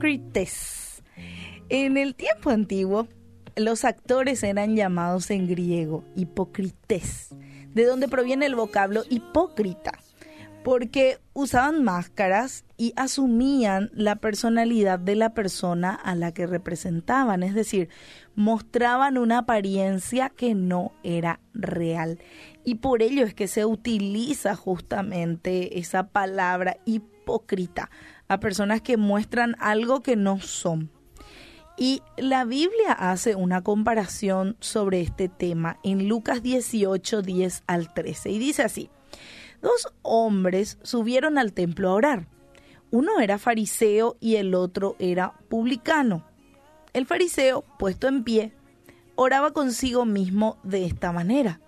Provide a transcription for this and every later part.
hipócrites. En el tiempo antiguo, los actores eran llamados en griego hipócrites, de donde proviene el vocablo hipócrita, porque usaban máscaras y asumían la personalidad de la persona a la que representaban, es decir, mostraban una apariencia que no era real. Y por ello es que se utiliza justamente esa palabra hipócrita a personas que muestran algo que no son. Y la Biblia hace una comparación sobre este tema en Lucas 18, 10 al 13. Y dice así, dos hombres subieron al templo a orar. Uno era fariseo y el otro era publicano. El fariseo, puesto en pie, oraba consigo mismo de esta manera.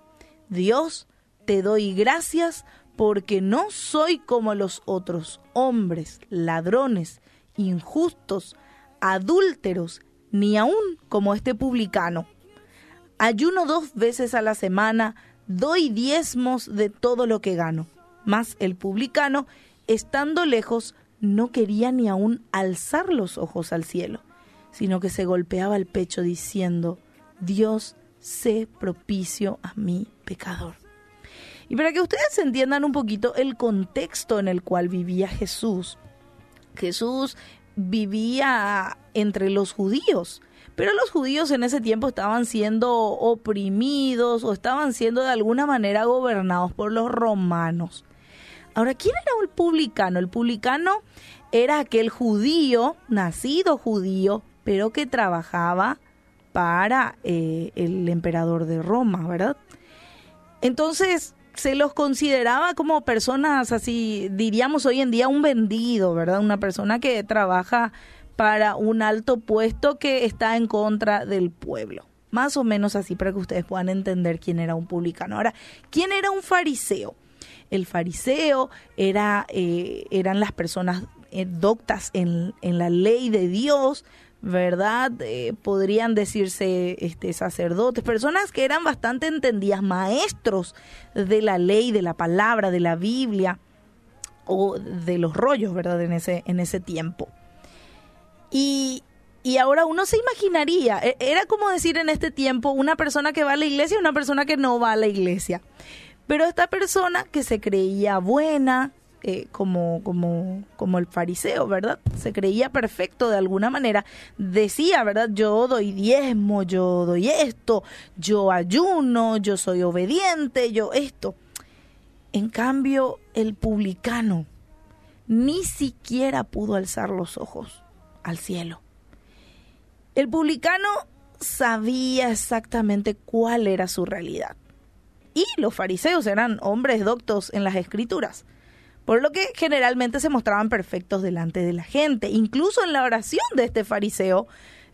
Dios, te doy gracias porque no soy como los otros hombres, ladrones, injustos, adúlteros, ni aun como este publicano. Ayuno dos veces a la semana, doy diezmos de todo lo que gano. Mas el publicano, estando lejos, no quería ni aun alzar los ojos al cielo, sino que se golpeaba el pecho diciendo, Dios, sé propicio a mi pecador. Y para que ustedes entiendan un poquito el contexto en el cual vivía Jesús, Jesús vivía entre los judíos, pero los judíos en ese tiempo estaban siendo oprimidos o estaban siendo de alguna manera gobernados por los romanos. Ahora, ¿quién era el publicano? El publicano era aquel judío, nacido judío, pero que trabajaba para eh, el emperador de Roma, ¿verdad? Entonces se los consideraba como personas así, diríamos hoy en día un vendido, ¿verdad? Una persona que trabaja para un alto puesto que está en contra del pueblo. Más o menos así para que ustedes puedan entender quién era un publicano. Ahora, ¿quién era un fariseo? El fariseo era, eh, eran las personas eh, doctas en, en la ley de Dios, ¿verdad? Eh, podrían decirse este, sacerdotes, personas que eran bastante entendidas, maestros de la ley, de la palabra, de la Biblia o de los rollos, ¿verdad? En ese, en ese tiempo. Y, y ahora uno se imaginaría, e, era como decir en este tiempo una persona que va a la iglesia y una persona que no va a la iglesia. Pero esta persona que se creía buena, eh, como, como, como el fariseo, ¿verdad? Se creía perfecto de alguna manera. Decía, ¿verdad? Yo doy diezmo, yo doy esto, yo ayuno, yo soy obediente, yo esto. En cambio, el publicano ni siquiera pudo alzar los ojos al cielo. El publicano sabía exactamente cuál era su realidad. Y los fariseos eran hombres doctos en las escrituras por lo que generalmente se mostraban perfectos delante de la gente. Incluso en la oración de este fariseo,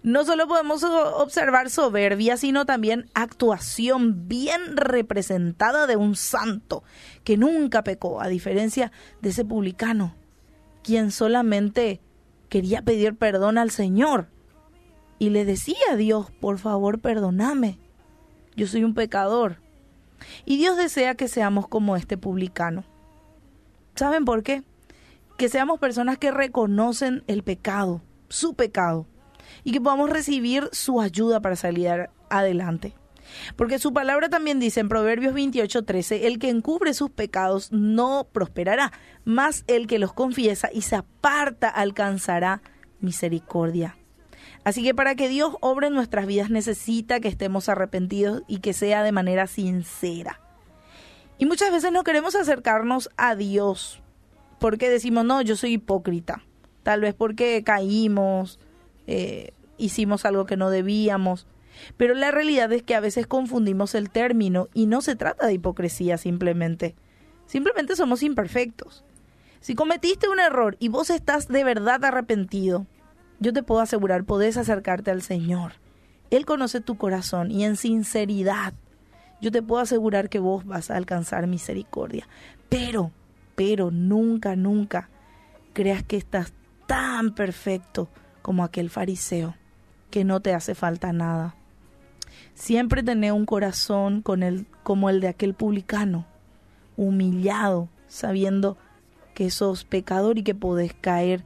no solo podemos observar soberbia, sino también actuación bien representada de un santo que nunca pecó, a diferencia de ese publicano, quien solamente quería pedir perdón al Señor y le decía a Dios, por favor, perdóname, yo soy un pecador. Y Dios desea que seamos como este publicano ¿Saben por qué? Que seamos personas que reconocen el pecado, su pecado, y que podamos recibir su ayuda para salir adelante. Porque su palabra también dice en Proverbios 28, 13, el que encubre sus pecados no prosperará, mas el que los confiesa y se aparta alcanzará misericordia. Así que para que Dios obre en nuestras vidas necesita que estemos arrepentidos y que sea de manera sincera. Y muchas veces no queremos acercarnos a Dios porque decimos, no, yo soy hipócrita. Tal vez porque caímos, eh, hicimos algo que no debíamos. Pero la realidad es que a veces confundimos el término y no se trata de hipocresía simplemente. Simplemente somos imperfectos. Si cometiste un error y vos estás de verdad arrepentido, yo te puedo asegurar, podés acercarte al Señor. Él conoce tu corazón y en sinceridad yo te puedo asegurar que vos vas a alcanzar misericordia. Pero, pero nunca, nunca creas que estás tan perfecto como aquel fariseo, que no te hace falta nada. Siempre tener un corazón con el, como el de aquel publicano, humillado, sabiendo que sos pecador y que podés caer,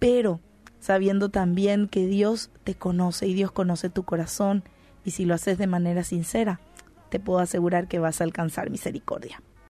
pero sabiendo también que Dios te conoce y Dios conoce tu corazón y si lo haces de manera sincera, te puedo asegurar que vas a alcanzar misericordia.